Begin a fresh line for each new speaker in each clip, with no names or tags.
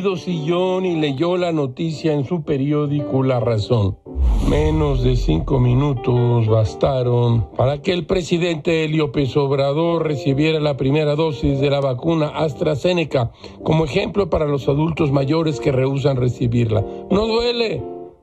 debido sillón y leyó la noticia en su periódico La Razón. Menos de cinco minutos bastaron para que el presidente López Obrador recibiera la primera dosis de la vacuna AstraZeneca como ejemplo para los adultos mayores que rehusan recibirla. No duele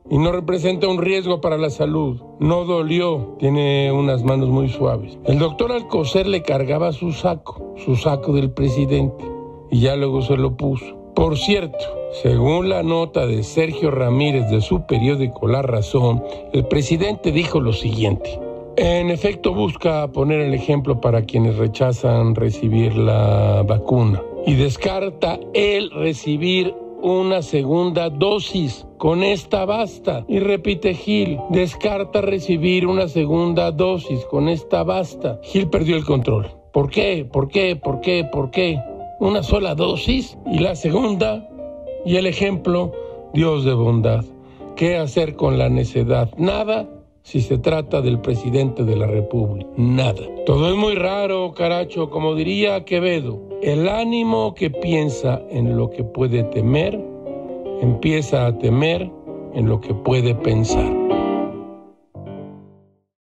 y no representa un riesgo para la salud. No dolió, tiene unas manos muy suaves. El doctor Alcocer le cargaba su saco, su saco del presidente, y ya luego se lo puso. Por cierto, según la nota de Sergio Ramírez de su periódico La Razón, el presidente dijo lo siguiente. En efecto, busca poner el ejemplo para quienes rechazan recibir la vacuna y descarta el recibir una segunda dosis. Con esta basta. Y repite Gil, descarta recibir una segunda dosis. Con esta basta. Gil perdió el control. ¿Por qué? ¿Por qué? ¿Por qué? ¿Por qué? Una sola dosis y la segunda. Y el ejemplo, Dios de bondad. ¿Qué hacer con la necedad? Nada si se trata del presidente de la República. Nada. Todo es muy raro, caracho, como diría Quevedo. El ánimo que piensa en lo que puede temer, empieza a temer en lo que puede pensar.